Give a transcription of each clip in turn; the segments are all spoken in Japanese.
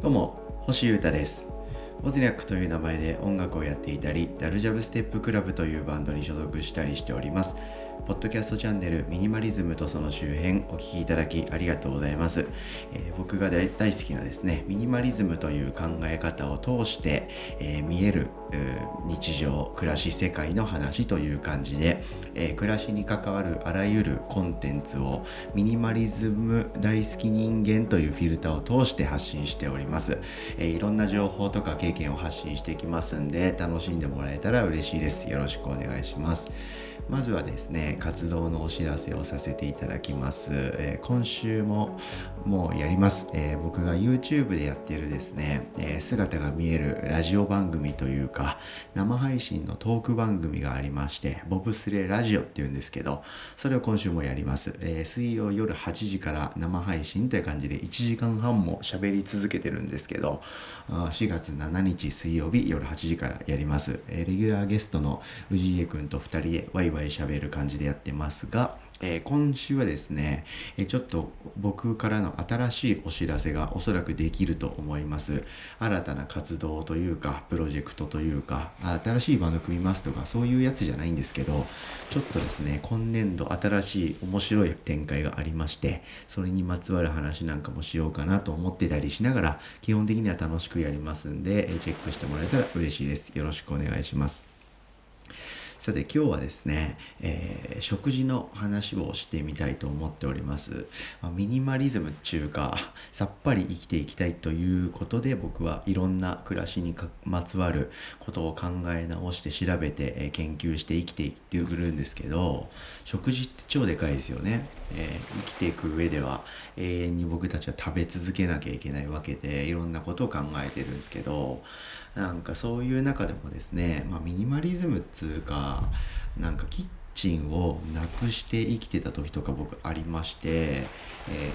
どうも星優太です。ボズニャックという名前で音楽をやっていたりダルジャブステップクラブというバンドに所属したりしております。ポッドキャストチャンネルミニマリズムとその周辺お聴きいただきありがとうございます、えー、僕が大好きなですねミニマリズムという考え方を通して、えー、見える日常暮らし世界の話という感じで、えー、暮らしに関わるあらゆるコンテンツをミニマリズム大好き人間というフィルターを通して発信しております、えいろんな情報とか経験を発信していきますんで楽しんでもらえたら嬉しいです。よろしくお願いします。まずはですね活動のお知らせをさせていただきます、えー、今週ももうやります、えー、僕が YouTube でやってるですね、えー、姿が見えるラジオ番組というか生配信のトーク番組がありましてボブスレラジオっていうんですけどそれを今週もやります、え水曜夜8時から生配信という感じで1時間半も喋り続けてるんですけど4月7日水曜日夜8時からやります、えレギュラーゲストの氏家くんと2人でワイイワイ喋る感じでやってますが、えー、今週はですね、えー、ちょっと僕からの新しいお知らせがおそらくできると思います。新たな活動というか、プロジェクトというか、新しいバンド組みますとか、そういうやつじゃないんですけど、ちょっとですね、今年度新しい面白い展開がありまして、それにまつわる話なんかもしようかなと思ってたりしながら、基本的には楽しくやりますんでえ、チェックしてもらえたら嬉しいです。よろしくお願いします。さて今日はですね、えー、食事の話をしてみたいと思っております。ま、ミニマリズムっていうか、さっぱり生きていきたいということで僕はいろんな暮らしにまつわることを考え直して調べて、えー、研究して生きていってくるんですけど、食事って超でかいですよね。えー、生きていく上では永遠に僕たちは食べ続けなきゃいけないわけでいろんなことを考えてるんですけど、なんかそういう中でもですね、まあ、ミニマリズムっつうかなんかキッチンをなくして生きてた時とか僕ありまして、え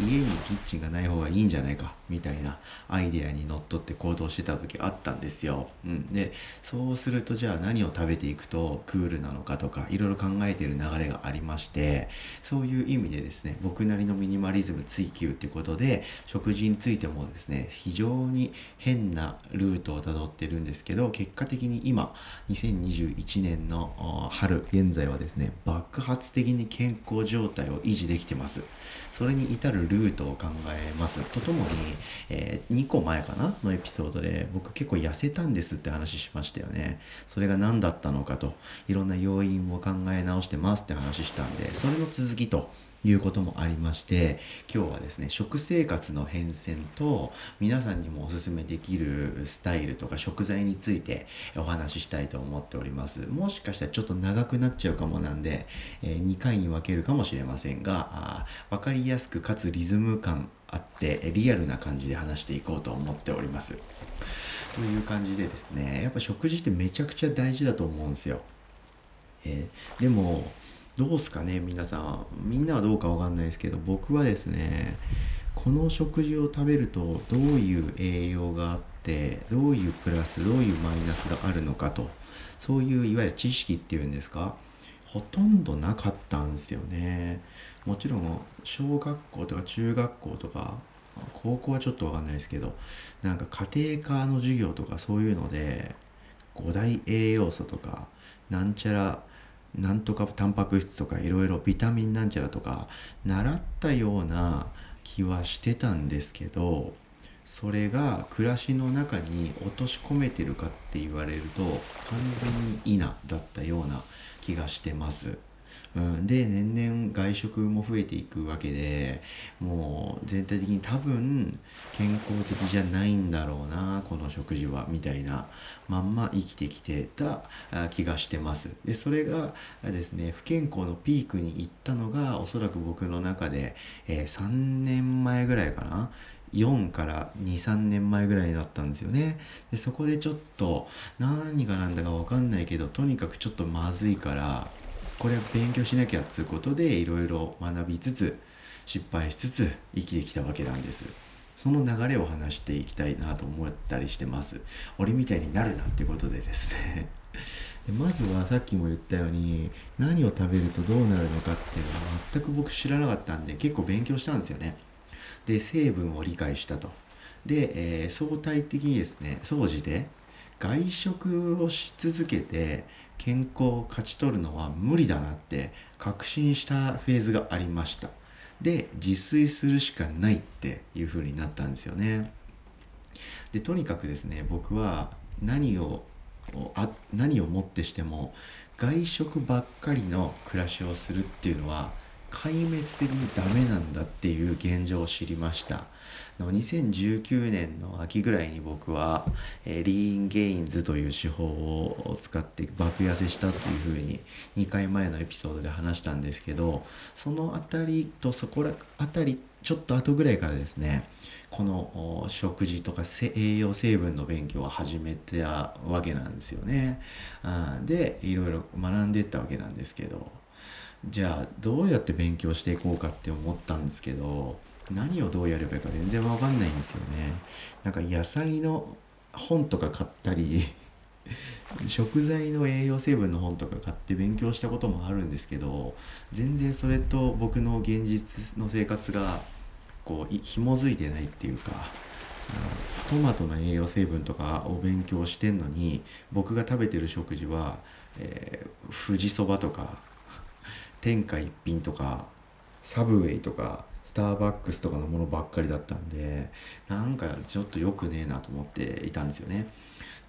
ー、家にキッチンがない方がいいんじゃないかみたいなアイデアにのっとって行動してた時あったんですよ。うん、でそうするとじゃあ何を食べていくとクールなのかとかいろいろ考えてる流れがありましてそういう意味でですね僕なりのミニマリズム追求ってことで食事についてもですね非常に変なルートをたどってるんですけど結果的に今2021年の春現在はですね爆発的に健康状態を維持できてます。それに至るルートを考えます。とともに、えー、2個前かなのエピソードで僕結構痩せたんですって話しましたよね。それが何だったのかといろんな要因を考え直してますって話したんでそれの続きということもありまして今日はですね食生活の変遷と皆さんにもおすすめできるスタイルとか食材についてお話ししたいと思っております。もしかしたらちょっと長くなっちゃうかもなんで、え、2回に分けるかもしれませんが分かりやすくかつリズム感あってリアルな感じで話していこうと思っております。という感じでですねやっぱ食事ってめちゃくちゃ大事だと思うんですよ、えー、でもどうすかね皆さん。みんなはどうかわかんないですけど僕はですねこの食事を食べるとどういう栄養があってどういうプラスどういうマイナスがあるのかとそういういわゆる知識っていうんですかほとんどなかったんですよね。もちろん小学校とか中学校とか高校はちょっとわかんないですけどなんか家庭科の授業とかそういうので5大栄養素とかなんちゃらなんとかタンパク質とかいろいろビタミンなんちゃらとか習ったような気はしてたんですけどそれが暮らしの中に落とし込めてるかって言われると完全に否だったような気がしてます。うん、で年々外食も増えていくわけでもう全体的に多分健康的じゃないんだろうなこの食事はみたいなまんま生きてきてた気がしてます。でそれがですね不健康のピークに行ったのがおそらく僕の中で、えー、3年前ぐらいかな。4から23年前ぐらいだったんですよね。でそこでちょっと何が何だか分かんないけどとにかくちょっとまずいからこれ勉強しなきゃっつうことでいろいろ学びつつ失敗しつつ生きてきたわけなんです。その流れを話していきたいなと思ったりしてます。俺みたいになるなってことでですね。でまずはさっきも言ったように何を食べるとどうなるのかっていうのは全く僕知らなかったんで結構勉強したんですよね。で成分を理解したと。で、えー、相対的にですね総じて外食をし続けて健康を勝ち取るのは無理だなって確信したフェーズがありました。で自炊するしかないっていう風になったんですよね。でとにかくですね僕は何をあ何をもってしても外食ばっかりの暮らしをするっていうのは壊滅的にダメなんだっていう現状を知りました2019年の秋ぐらいに僕は、リーンゲインズという手法を使って爆痩せしたというふうに2回前のエピソードで話したんですけどその辺りとそこら辺りちょっと後ぐらいからですねこの食事とか栄養成分の勉強を始めたわけなんですよね。でいろいろ学んでったわけなんですけどじゃあどうやって勉強していこうかって思ったんですけど何をどうやればいいか全然わかんないんですよね。なんか野菜の本とか買ったり 食材の栄養成分の本とか買って勉強したこともあるんですけど全然それと僕の現実の生活がこう紐づいてないっていうかトマトの栄養成分とかを勉強してんのに僕が食べてる食事は、えー、富士そばとか天下一品とかサブウェイとかスターバックスとかのものばっかりだったんでなんかちょっと良くねえなと思っていたんですよね。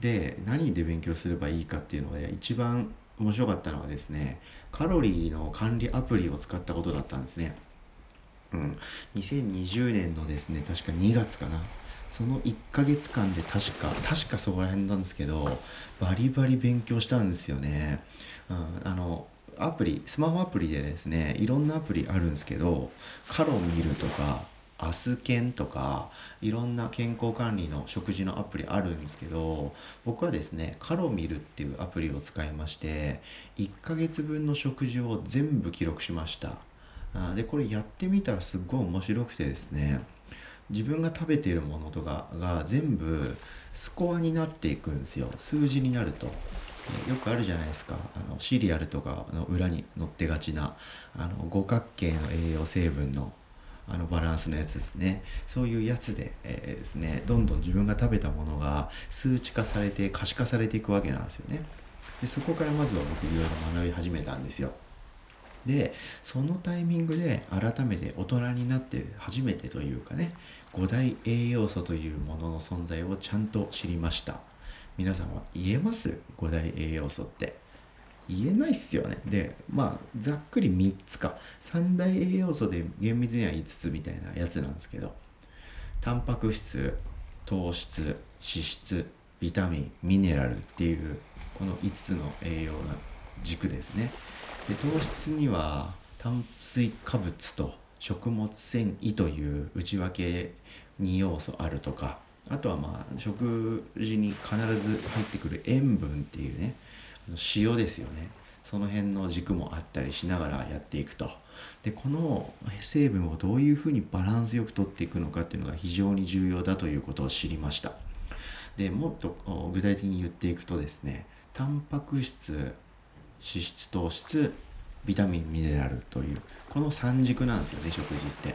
で何で勉強すればいいかっていうので一番面白かったのはですねカロリーの管理アプリを使ったことだったんですね。うん、2020年のですね確か2月かなその1ヶ月間で確か確かそこら辺なんですけどバリバリ勉強したんですよね。うん、あのアプリスマホアプリでですねいろんなアプリあるんですけどカロミルとかアスケンとかいろんな健康管理の食事のアプリあるんですけど僕はですねカロミルっていうアプリを使いまして1ヶ月分の食事を全部記録しました。でこれやってみたらすっごい面白くてですね自分が食べているものとかが全部スコアになっていくんですよ。数字になると。よくあるじゃないですか。あのシリアルとかの裏に載ってがちなあの五角形の栄養成分のあのバランスのやつですね。そういうやつで,、えー、ですね。どんどん自分が食べたものが数値化されて可視化されていくわけなんですよね。でそこからまずは僕いろいろ学び始めたんですよ。でそのタイミングで改めて大人になって初めてというかね五大栄養素というものの存在をちゃんと知りました。皆さんは言えます？五大栄養素って。言えないっすよね。でまあざっくり3つか。3大栄養素で厳密には5つみたいなやつなんですけど。タンパク質糖質脂質ビタミンミネラルっていうこの5つの栄養の軸ですね。で糖質には炭水化物と食物繊維という内訳2要素あるとかあとはまあ食事に必ず入ってくる塩分っていうね塩ですよね。その辺の軸もあったりしながらやっていくと。でこの成分をどういうふうにバランスよくとっていくのかっていうのが非常に重要だということを知りました。でもっと具体的に言っていくとですねタンパク質脂質糖質ビタミンミネラルというこの3軸なんですよね食事って。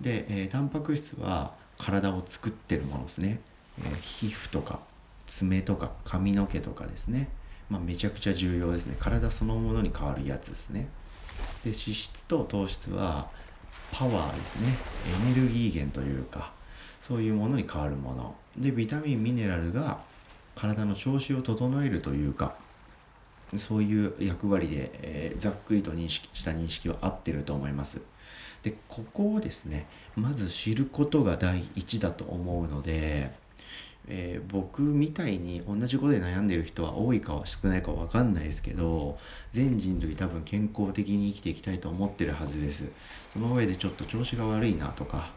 で、えー、タンパク質は体を作ってるものですね、えー、皮膚とか爪とか髪の毛とかですね。まあ、めちゃくちゃ重要ですね。体そのものに変わるやつですね。で脂質と糖質はパワーですね。エネルギー源というかそういうものに変わるもの。でビタミンミネラルが体の調子を整えるというかそういう役割で、えー、ざっくりと認識した認識は合ってると思います。でここをですねまず知ることが第一だと思うのでえー、僕みたいに同じことで悩んでる人は多いかは少ないかは分かんないですけど全人類多分健康的に生きていきたいと思ってるはずです。その上でちょっと調子が悪いなとか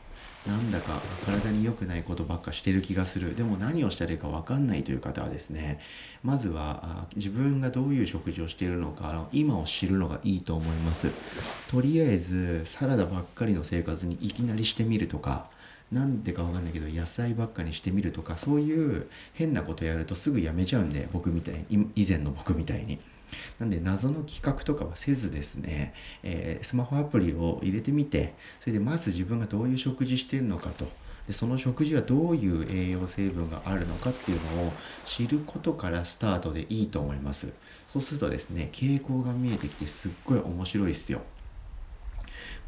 なんだか体に良くないことばっかしてる気がする。でも何をしたらいいか分かんないという方はですねまずは自分がどういう食事をしているのか今を知るのがいいと思います。とりあえずサラダばっかりの生活にいきなりしてみるとかなんでかわかんないけど野菜ばっかにしてみるとかそういう変なことやるとすぐやめちゃうんで僕みたいに。以前の僕みたいに。なんで謎の企画とかはせずですね、えー、スマホアプリを入れてみてそれでまず自分がどういう食事してるのかと。でその食事はどういう栄養成分があるのかっていうのを知ることからスタートでいいと思います。そうするとですね傾向が見えてきてすっごい面白いですよ。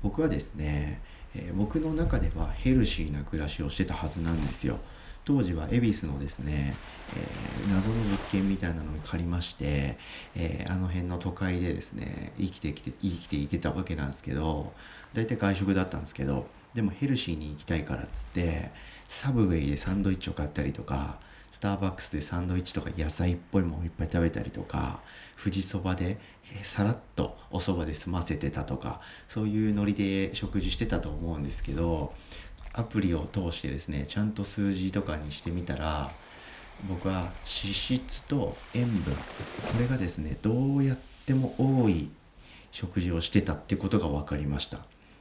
僕はですね、えー、僕の中ではヘルシーな暮らしをしてたはずなんですよ。当時は恵比寿のですね、えー、謎の物件みたいなのに借りまして、えー、あの辺の都会でですね生きてきて生きていてたわけなんですけど大体外食だったんですけどでもヘルシーに行きたいからっつってサブウェイでサンドイッチを買ったりとかスターバックスでサンドイッチとか野菜っぽいものをいっぱい食べたりとか富士そばでさらっとお蕎麦で済ませてたとかそういうノリで食事してたと思うんですけどアプリを通してですねちゃんと数字とかにしてみたら僕は脂質と塩分これがですねどうやっても多い食事をしてたってことが分かりました。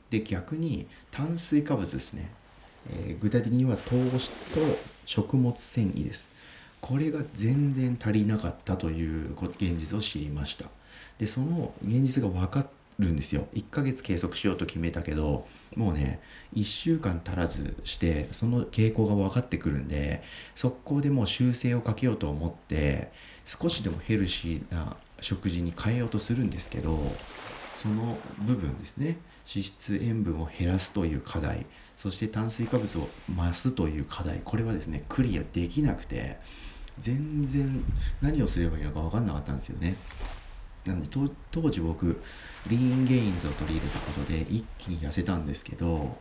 で逆に炭水化物ですね、えー、具体的には糖質と食物繊維です。これが全然足りなかったという現実を知りました。でその現実が分かるんですよ。1ヶ月計測しようと決めたけどもうね1週間足らずしてその傾向が分かってくるんで速攻でもう修正をかけようと思って少しでもヘルシーな食事に変えようとするんですけどその部分ですね。脂質塩分を減らすという課題そして炭水化物を増すという課題これはですねクリアできなくて全然何をすればいいのか分かんなかったんですよね。なんで当時僕リーンゲインズを取り入れたことで一気に痩せたんですけど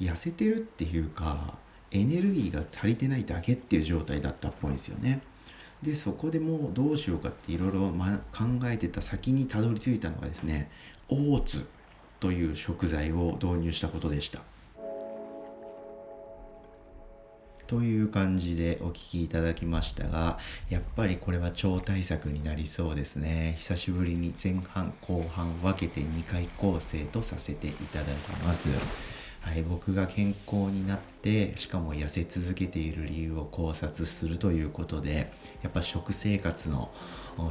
痩せてるっていうかエネルギーが足りてないだけっていう状態だったっぽいんですよね。でそこでもうどうしようかっていろいろ考えてた先にたどり着いたのがですねオーツという食材を導入したことでした。という感じでお聴きいただきましたがやっぱりこれは超大作になりそうですね。久しぶりに前半後半分けて2回構成とさせていただきます。はい、僕が健康になってしかも痩せ続けている理由を考察するということでやっぱ食生活の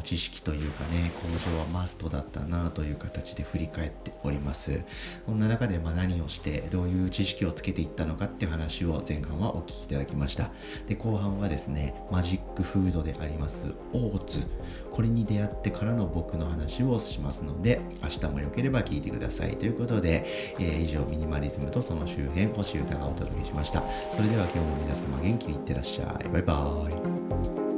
知識というかね向上はマストだったなという形で振り返っております。そんな中でま何をしてどういう知識をつけていったのかっていう話を前半はお聞きいただきました。で後半はですねマジックフードでありますオーツ。これに出会ってからの僕の話をしますので明日も良ければ聞いてください。ということで、えー、以上ミニマリズムとその周辺星歌がお届けしました。それでは今日も皆様元気にいってらっしゃい。バイバーイ。